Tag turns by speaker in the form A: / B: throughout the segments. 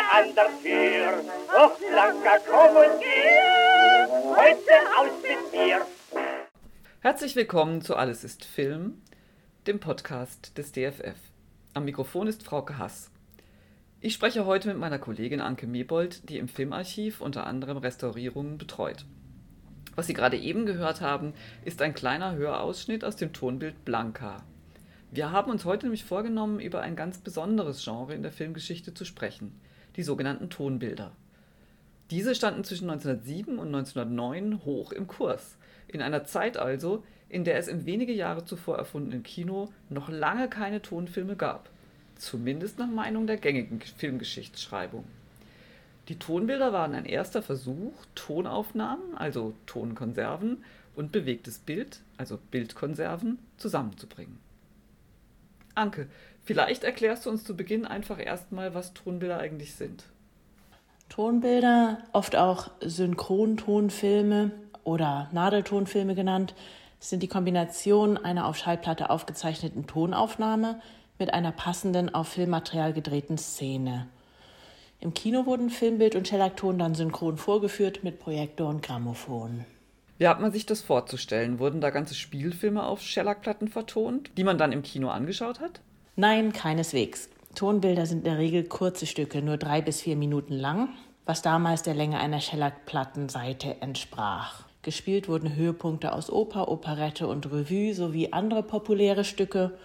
A: an der Tür. Och, Blanka, komm und geh, heute aus mit mir.
B: Herzlich willkommen zu Alles ist Film, dem Podcast des DFF. Am Mikrofon ist Frauke Hass. Ich spreche heute mit meiner Kollegin Anke Mebold, die im Filmarchiv unter anderem Restaurierungen betreut. Was Sie gerade eben gehört haben, ist ein kleiner Hörausschnitt aus dem Tonbild Blanca. Wir haben uns heute nämlich vorgenommen, über ein ganz besonderes Genre in der Filmgeschichte zu sprechen, die sogenannten Tonbilder. Diese standen zwischen 1907 und 1909 hoch im Kurs, in einer Zeit also, in der es im wenige Jahre zuvor erfundenen Kino noch lange keine Tonfilme gab zumindest nach Meinung der gängigen Filmgeschichtsschreibung. Die Tonbilder waren ein erster Versuch, Tonaufnahmen, also Tonkonserven, und bewegtes Bild, also Bildkonserven, zusammenzubringen. Anke, vielleicht erklärst du uns zu Beginn einfach erstmal, was Tonbilder eigentlich sind.
C: Tonbilder, oft auch Synchrontonfilme oder Nadeltonfilme genannt, sind die Kombination einer auf Schallplatte aufgezeichneten Tonaufnahme mit einer passenden auf Filmmaterial gedrehten Szene. Im Kino wurden Filmbild und Shellakton dann synchron vorgeführt mit Projektor und Grammophon.
B: Wie hat man sich das vorzustellen? Wurden da ganze Spielfilme auf Shellac-Platten vertont, die man dann im Kino angeschaut hat?
C: Nein, keineswegs. Tonbilder sind in der Regel kurze Stücke, nur drei bis vier Minuten lang, was damals der Länge einer Shellac-Plattenseite entsprach. Gespielt wurden Höhepunkte aus Oper, Operette und Revue sowie andere populäre Stücke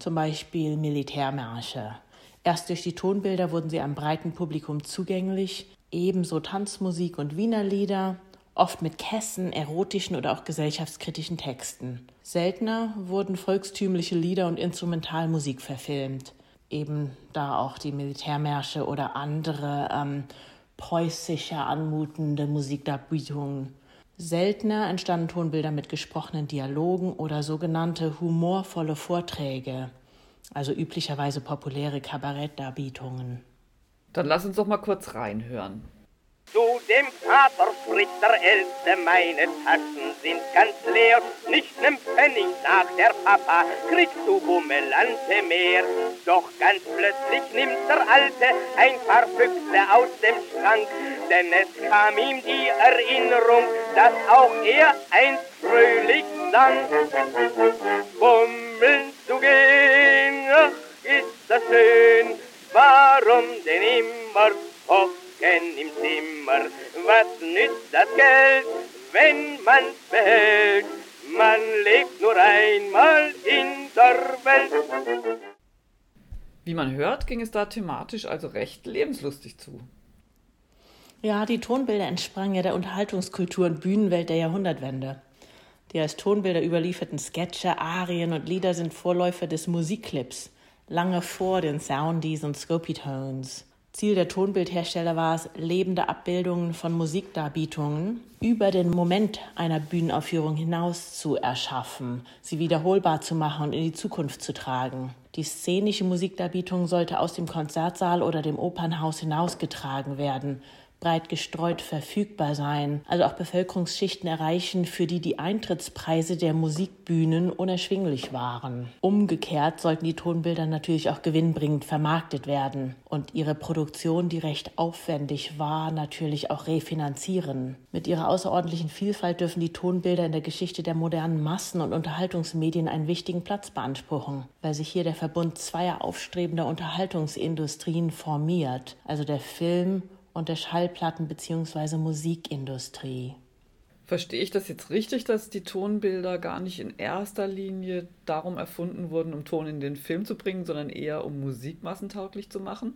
C: zum Beispiel Militärmärsche. Erst durch die Tonbilder wurden sie einem breiten Publikum zugänglich, ebenso Tanzmusik und Wienerlieder, oft mit Kässen, erotischen oder auch gesellschaftskritischen Texten. Seltener wurden volkstümliche Lieder und Instrumentalmusik verfilmt, eben da auch die Militärmärsche oder andere ähm, preußischer anmutende Musikdarbietungen. Seltener entstanden Tonbilder mit gesprochenen Dialogen oder sogenannte humorvolle Vorträge, also üblicherweise populäre Kabarettdarbietungen.
B: Dann lass uns doch mal kurz reinhören.
A: Zu dem Vater spricht der Älteste, meine Taschen sind ganz leer. Nicht nem Pfennig, sagt der Papa, kriegst du Bummelante mehr. Doch ganz plötzlich nimmt der Alte ein paar Füchse aus dem Schrank, denn es kam ihm die Erinnerung, dass auch er einst fröhlich sang. Bummeln zu gehen, ach, ist das schön, warum denn immer hoffen? Hocken im Zimmer. Was nützt das Geld, wenn man's behält? Man lebt nur einmal in der Welt.
B: Wie man hört, ging es da thematisch also recht lebenslustig zu.
C: Ja, die Tonbilder entsprangen ja der Unterhaltungskultur und Bühnenwelt der Jahrhundertwende. Die als Tonbilder überlieferten Sketche, Arien und Lieder sind Vorläufer des Musikclips, lange vor den Soundies und Scopy-Tones. Ziel der Tonbildhersteller war es, lebende Abbildungen von Musikdarbietungen über den Moment einer Bühnenaufführung hinaus zu erschaffen, sie wiederholbar zu machen und in die Zukunft zu tragen. Die szenische Musikdarbietung sollte aus dem Konzertsaal oder dem Opernhaus hinausgetragen werden, breit gestreut verfügbar sein, also auch Bevölkerungsschichten erreichen, für die die Eintrittspreise der Musikbühnen unerschwinglich waren. Umgekehrt sollten die Tonbilder natürlich auch gewinnbringend vermarktet werden und ihre Produktion, die recht aufwendig war, natürlich auch refinanzieren. Mit ihrer außerordentlichen Vielfalt dürfen die Tonbilder in der Geschichte der modernen Massen- und Unterhaltungsmedien einen wichtigen Platz beanspruchen, weil sich hier der Verbund zweier aufstrebender Unterhaltungsindustrien formiert, also der Film- und der Schallplatten- bzw. Musikindustrie.
B: Verstehe ich das jetzt richtig, dass die Tonbilder gar nicht in erster Linie darum erfunden wurden, um Ton in den Film zu bringen, sondern eher um Musik massentauglich zu machen?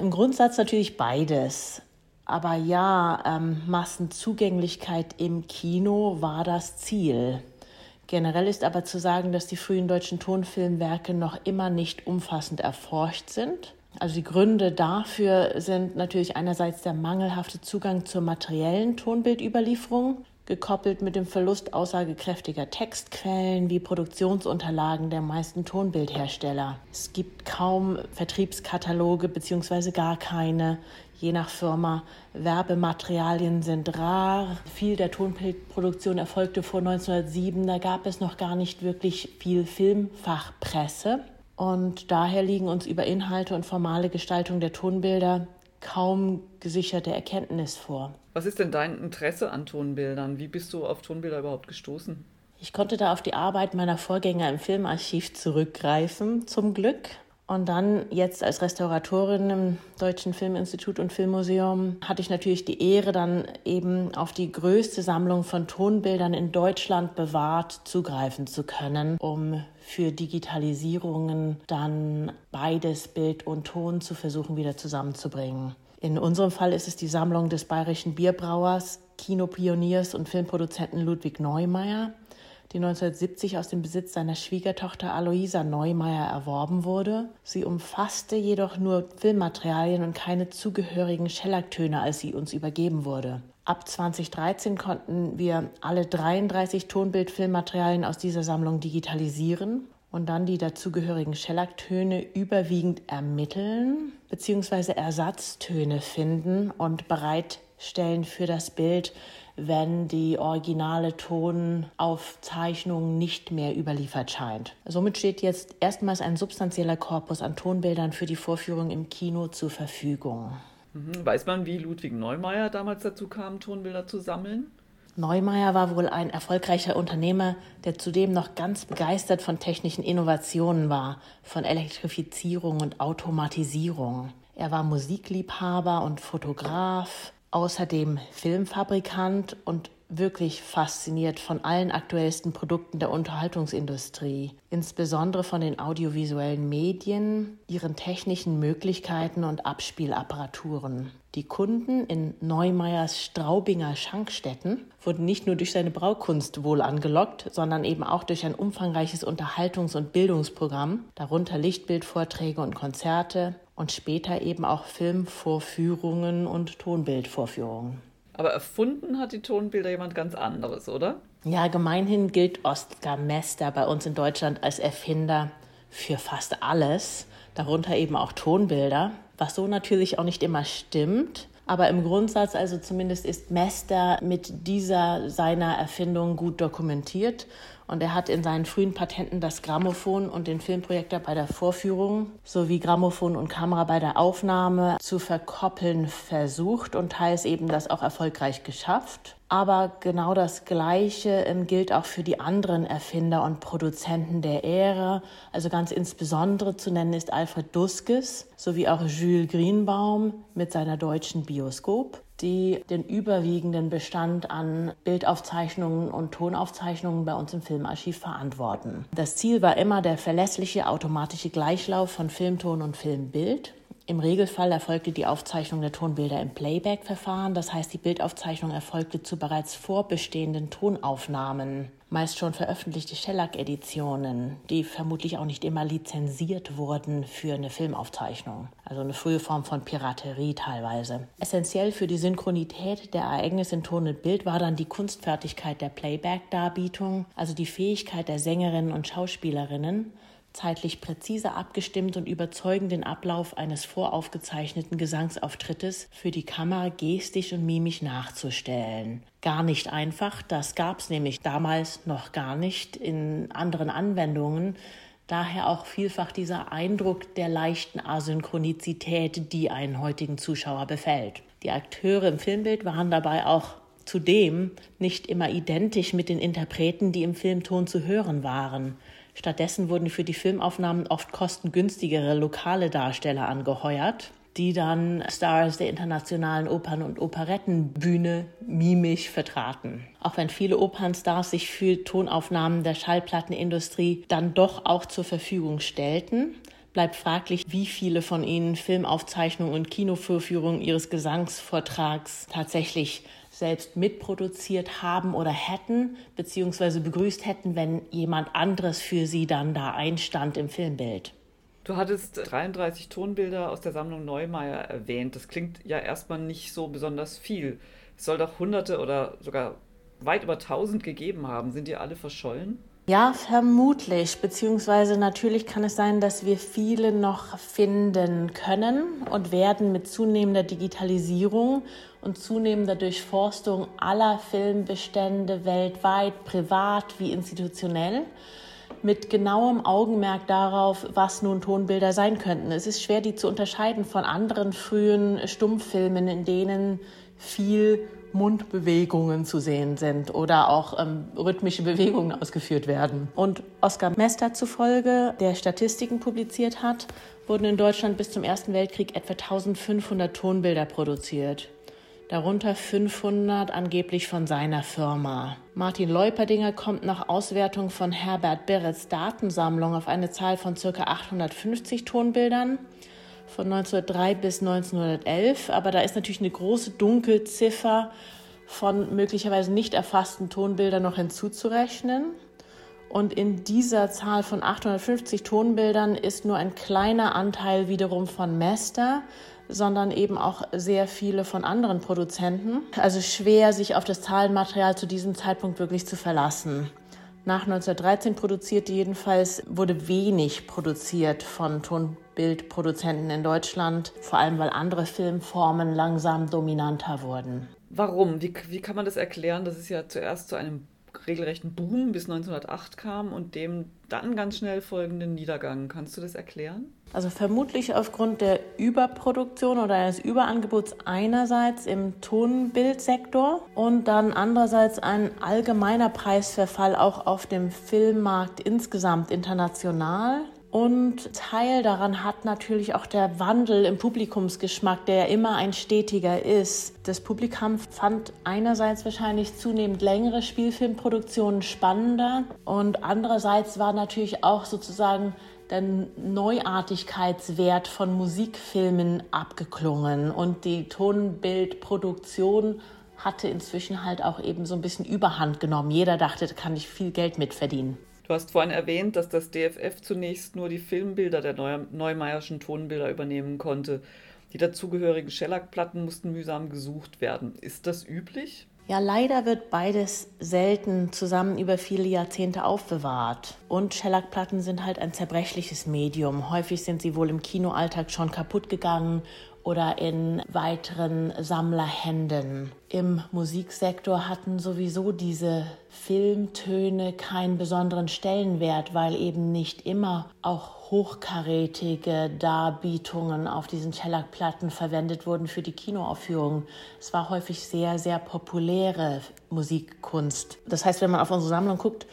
C: Im Grundsatz natürlich beides. Aber ja, ähm, Massenzugänglichkeit im Kino war das Ziel. Generell ist aber zu sagen, dass die frühen deutschen Tonfilmwerke noch immer nicht umfassend erforscht sind also die Gründe dafür sind natürlich einerseits der mangelhafte Zugang zur materiellen Tonbildüberlieferung, gekoppelt mit dem Verlust aussagekräftiger Textquellen wie Produktionsunterlagen der meisten Tonbildhersteller. Es gibt kaum Vertriebskataloge bzw. gar keine, je nach Firma. Werbematerialien sind rar. Viel der Tonbildproduktion erfolgte vor 1907. Da gab es noch gar nicht wirklich viel Filmfachpresse. Und daher liegen uns über Inhalte und formale Gestaltung der Tonbilder kaum gesicherte Erkenntnis vor.
B: Was ist denn dein Interesse an Tonbildern? Wie bist du auf Tonbilder überhaupt gestoßen?
C: Ich konnte da auf die Arbeit meiner Vorgänger im Filmarchiv zurückgreifen, zum Glück. Und dann jetzt als Restauratorin im Deutschen Filminstitut und Filmmuseum hatte ich natürlich die Ehre, dann eben auf die größte Sammlung von Tonbildern in Deutschland bewahrt zugreifen zu können, um für Digitalisierungen dann beides Bild und Ton zu versuchen wieder zusammenzubringen. In unserem Fall ist es die Sammlung des bayerischen Bierbrauers, Kinopioniers und Filmproduzenten Ludwig Neumeier, die 1970 aus dem Besitz seiner Schwiegertochter Aloisa Neumeier erworben wurde. Sie umfasste jedoch nur Filmmaterialien und keine zugehörigen Schellacktöne, als sie uns übergeben wurde. Ab 2013 konnten wir alle 33 Tonbildfilmmaterialien aus dieser Sammlung digitalisieren und dann die dazugehörigen Schellacktöne überwiegend ermitteln bzw. Ersatztöne finden und bereitstellen für das Bild, wenn die originale Tonaufzeichnung nicht mehr überliefert scheint. Somit steht jetzt erstmals ein substanzieller Korpus an Tonbildern für die Vorführung im Kino zur Verfügung.
B: Mhm. Weiß man, wie Ludwig Neumeier damals dazu kam, Tonbilder zu sammeln?
C: Neumeier war wohl ein erfolgreicher Unternehmer, der zudem noch ganz begeistert von technischen Innovationen war, von Elektrifizierung und Automatisierung. Er war Musikliebhaber und Fotograf, außerdem Filmfabrikant und wirklich fasziniert von allen aktuellsten Produkten der Unterhaltungsindustrie, insbesondere von den audiovisuellen Medien, ihren technischen Möglichkeiten und Abspielapparaturen. Die Kunden in Neumeyers Straubinger Schankstätten wurden nicht nur durch seine Braukunst wohl angelockt, sondern eben auch durch ein umfangreiches Unterhaltungs- und Bildungsprogramm, darunter Lichtbildvorträge und Konzerte und später eben auch Filmvorführungen und Tonbildvorführungen.
B: Aber erfunden hat die Tonbilder jemand ganz anderes, oder?
C: Ja, gemeinhin gilt Oskar Mester bei uns in Deutschland als Erfinder für fast alles, darunter eben auch Tonbilder, was so natürlich auch nicht immer stimmt. Aber im Grundsatz, also zumindest ist Mester mit dieser seiner Erfindung gut dokumentiert und er hat in seinen frühen Patenten das Grammophon und den Filmprojektor bei der Vorführung sowie Grammophon und Kamera bei der Aufnahme zu verkoppeln versucht und teils eben das auch erfolgreich geschafft. Aber genau das Gleiche ähm, gilt auch für die anderen Erfinder und Produzenten der Ära. Also ganz insbesondere zu nennen ist Alfred Duskes sowie auch Jules Greenbaum mit seiner deutschen Bioskop die den überwiegenden Bestand an Bildaufzeichnungen und Tonaufzeichnungen bei uns im Filmarchiv verantworten. Das Ziel war immer der verlässliche automatische Gleichlauf von Filmton und Filmbild. Im Regelfall erfolgte die Aufzeichnung der Tonbilder im Playback-Verfahren, das heißt die Bildaufzeichnung erfolgte zu bereits vorbestehenden Tonaufnahmen meist schon veröffentlichte Shellac-Editionen, die vermutlich auch nicht immer lizenziert wurden für eine Filmaufzeichnung. Also eine frühe Form von Piraterie teilweise. Essentiell für die Synchronität der Ereignisse in Ton und Bild war dann die Kunstfertigkeit der Playback-Darbietung, also die Fähigkeit der Sängerinnen und Schauspielerinnen, zeitlich präzise abgestimmt und überzeugend den Ablauf eines voraufgezeichneten Gesangsauftrittes für die Kamera gestisch und mimisch nachzustellen. Gar nicht einfach, das gab es nämlich damals noch gar nicht in anderen Anwendungen. Daher auch vielfach dieser Eindruck der leichten Asynchronizität, die einen heutigen Zuschauer befällt. Die Akteure im Filmbild waren dabei auch zudem nicht immer identisch mit den Interpreten, die im Filmton zu hören waren. Stattdessen wurden für die Filmaufnahmen oft kostengünstigere lokale Darsteller angeheuert, die dann Stars der internationalen Opern- und Operettenbühne mimisch vertraten. Auch wenn viele Opernstars sich für Tonaufnahmen der Schallplattenindustrie dann doch auch zur Verfügung stellten, bleibt fraglich, wie viele von ihnen Filmaufzeichnungen und Kinovorführungen ihres Gesangsvortrags tatsächlich selbst mitproduziert haben oder hätten, beziehungsweise begrüßt hätten, wenn jemand anderes für sie dann da einstand im Filmbild.
B: Du hattest 33 Tonbilder aus der Sammlung Neumeier erwähnt. Das klingt ja erstmal nicht so besonders viel. Es soll doch hunderte oder sogar weit über 1000 gegeben haben. Sind die alle verschollen?
C: Ja, vermutlich. Beziehungsweise natürlich kann es sein, dass wir viele noch finden können und werden mit zunehmender Digitalisierung und zunehmender Durchforstung aller Filmbestände weltweit, privat wie institutionell, mit genauem Augenmerk darauf, was nun Tonbilder sein könnten. Es ist schwer, die zu unterscheiden von anderen frühen Stummfilmen, in denen viel Mundbewegungen zu sehen sind oder auch ähm, rhythmische Bewegungen ausgeführt werden. Und Oskar Mester zufolge, der Statistiken publiziert hat, wurden in Deutschland bis zum Ersten Weltkrieg etwa 1500 Tonbilder produziert. Darunter 500 angeblich von seiner Firma. Martin Leuperdinger kommt nach Auswertung von Herbert Berets Datensammlung auf eine Zahl von ca. 850 Tonbildern von 1903 bis 1911. Aber da ist natürlich eine große Dunkelziffer von möglicherweise nicht erfassten Tonbildern noch hinzuzurechnen. Und in dieser Zahl von 850 Tonbildern ist nur ein kleiner Anteil wiederum von Mester, sondern eben auch sehr viele von anderen Produzenten. Also schwer, sich auf das Zahlenmaterial zu diesem Zeitpunkt wirklich zu verlassen. Nach 1913 produziert jedenfalls wurde wenig produziert von Tonbildproduzenten in Deutschland, vor allem weil andere Filmformen langsam dominanter wurden.
B: Warum? Wie, wie kann man das erklären, dass es ja zuerst zu einem regelrechten Boom bis 1908 kam und dem dann ganz schnell folgenden Niedergang. Kannst du das erklären?
C: Also vermutlich aufgrund der Überproduktion oder eines Überangebots einerseits im Tonbildsektor und dann andererseits ein allgemeiner Preisverfall auch auf dem Filmmarkt insgesamt international. Und Teil daran hat natürlich auch der Wandel im Publikumsgeschmack, der ja immer ein stetiger ist. Das Publikum fand einerseits wahrscheinlich zunehmend längere Spielfilmproduktionen spannender und andererseits war natürlich auch sozusagen der Neuartigkeitswert von Musikfilmen abgeklungen und die Tonbildproduktion hatte inzwischen halt auch eben so ein bisschen Überhand genommen. Jeder dachte, da kann ich viel Geld mitverdienen.
B: Du hast vorhin erwähnt, dass das DFF zunächst nur die Filmbilder der Neu Neumeierschen Tonbilder übernehmen konnte. Die dazugehörigen Shellac-Platten mussten mühsam gesucht werden. Ist das üblich?
C: Ja, leider wird beides selten zusammen über viele Jahrzehnte aufbewahrt. Und Shellac-Platten sind halt ein zerbrechliches Medium. Häufig sind sie wohl im Kinoalltag schon kaputt gegangen oder in weiteren Sammlerhänden. Im Musiksektor hatten sowieso diese Filmtöne keinen besonderen Stellenwert, weil eben nicht immer auch hochkarätige Darbietungen auf diesen Shellac-Platten verwendet wurden für die Kinoaufführung. Es war häufig sehr, sehr populäre Musikkunst. Das heißt, wenn man auf unsere Sammlung guckt,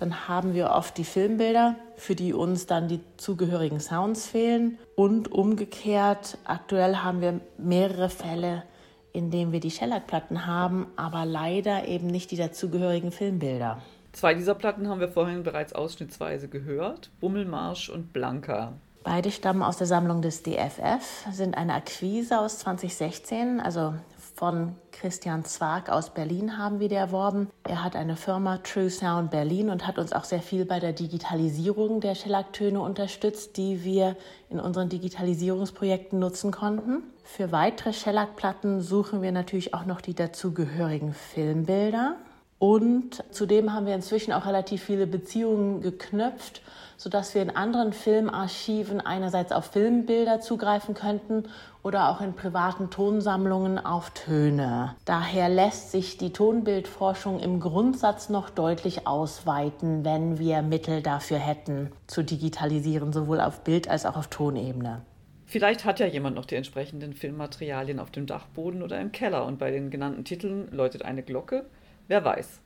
C: dann haben wir oft die Filmbilder, für die uns dann die zugehörigen Sounds fehlen. Und umgekehrt, aktuell haben wir mehrere Fälle, in denen wir die Shellac-Platten haben, aber leider eben nicht die dazugehörigen Filmbilder.
B: Zwei dieser Platten haben wir vorhin bereits ausschnittsweise gehört: Bummelmarsch und Blanca.
C: Beide stammen aus der Sammlung des DFF, sind eine Akquise aus 2016, also von Christian Zwag aus Berlin haben wir die erworben. Er hat eine Firma True Sound Berlin und hat uns auch sehr viel bei der Digitalisierung der Shellac-Töne unterstützt, die wir in unseren Digitalisierungsprojekten nutzen konnten. Für weitere Shellac-Platten suchen wir natürlich auch noch die dazugehörigen Filmbilder. Und zudem haben wir inzwischen auch relativ viele Beziehungen geknüpft, sodass wir in anderen Filmarchiven einerseits auf Filmbilder zugreifen könnten oder auch in privaten Tonsammlungen auf Töne. Daher lässt sich die Tonbildforschung im Grundsatz noch deutlich ausweiten, wenn wir Mittel dafür hätten, zu digitalisieren, sowohl auf Bild- als auch auf Tonebene.
B: Vielleicht hat ja jemand noch die entsprechenden Filmmaterialien auf dem Dachboden oder im Keller und bei den genannten Titeln läutet eine Glocke. Wer weiß.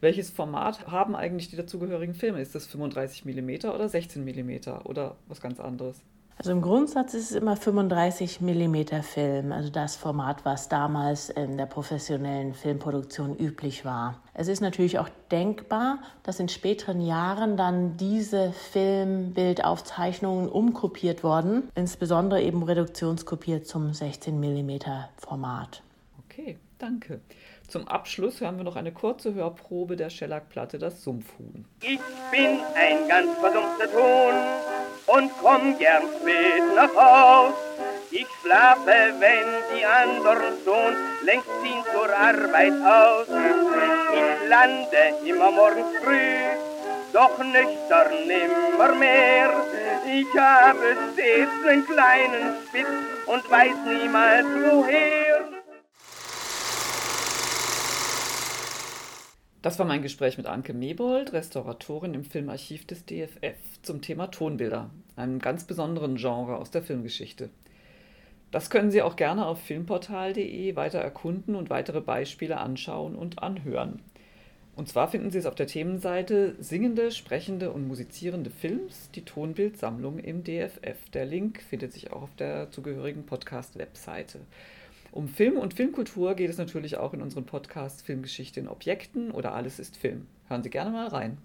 B: Welches Format haben eigentlich die dazugehörigen Filme? Ist das 35 mm oder 16 mm oder was ganz anderes?
C: Also im Grundsatz ist es immer 35 mm Film, also das Format, was damals in der professionellen Filmproduktion üblich war. Es ist natürlich auch denkbar, dass in späteren Jahren dann diese Filmbildaufzeichnungen umkopiert wurden, insbesondere eben reduktionskopiert zum 16 mm Format.
B: Okay, danke. Zum Abschluss hören wir noch eine kurze Hörprobe der Schellackplatte Das Sumpfhuhn.
A: Ich bin ein ganz versumpfter Ton und komm gern spät nach Haus. Ich schlafe, wenn die anderen schon längst ziehen zur Arbeit aus. Ich lande immer morgens früh, doch nüchtern nimmer mehr. Ich habe stets einen kleinen Spitz und weiß niemals woher.
B: Das war mein Gespräch mit Anke Mebold, Restauratorin im Filmarchiv des DFF, zum Thema Tonbilder, einem ganz besonderen Genre aus der Filmgeschichte. Das können Sie auch gerne auf filmportal.de weiter erkunden und weitere Beispiele anschauen und anhören. Und zwar finden Sie es auf der Themenseite Singende, sprechende und musizierende Films, die Tonbildsammlung im DFF. Der Link findet sich auch auf der zugehörigen Podcast-Webseite. Um Film und Filmkultur geht es natürlich auch in unserem Podcast Filmgeschichte in Objekten oder Alles ist Film. Hören Sie gerne mal rein.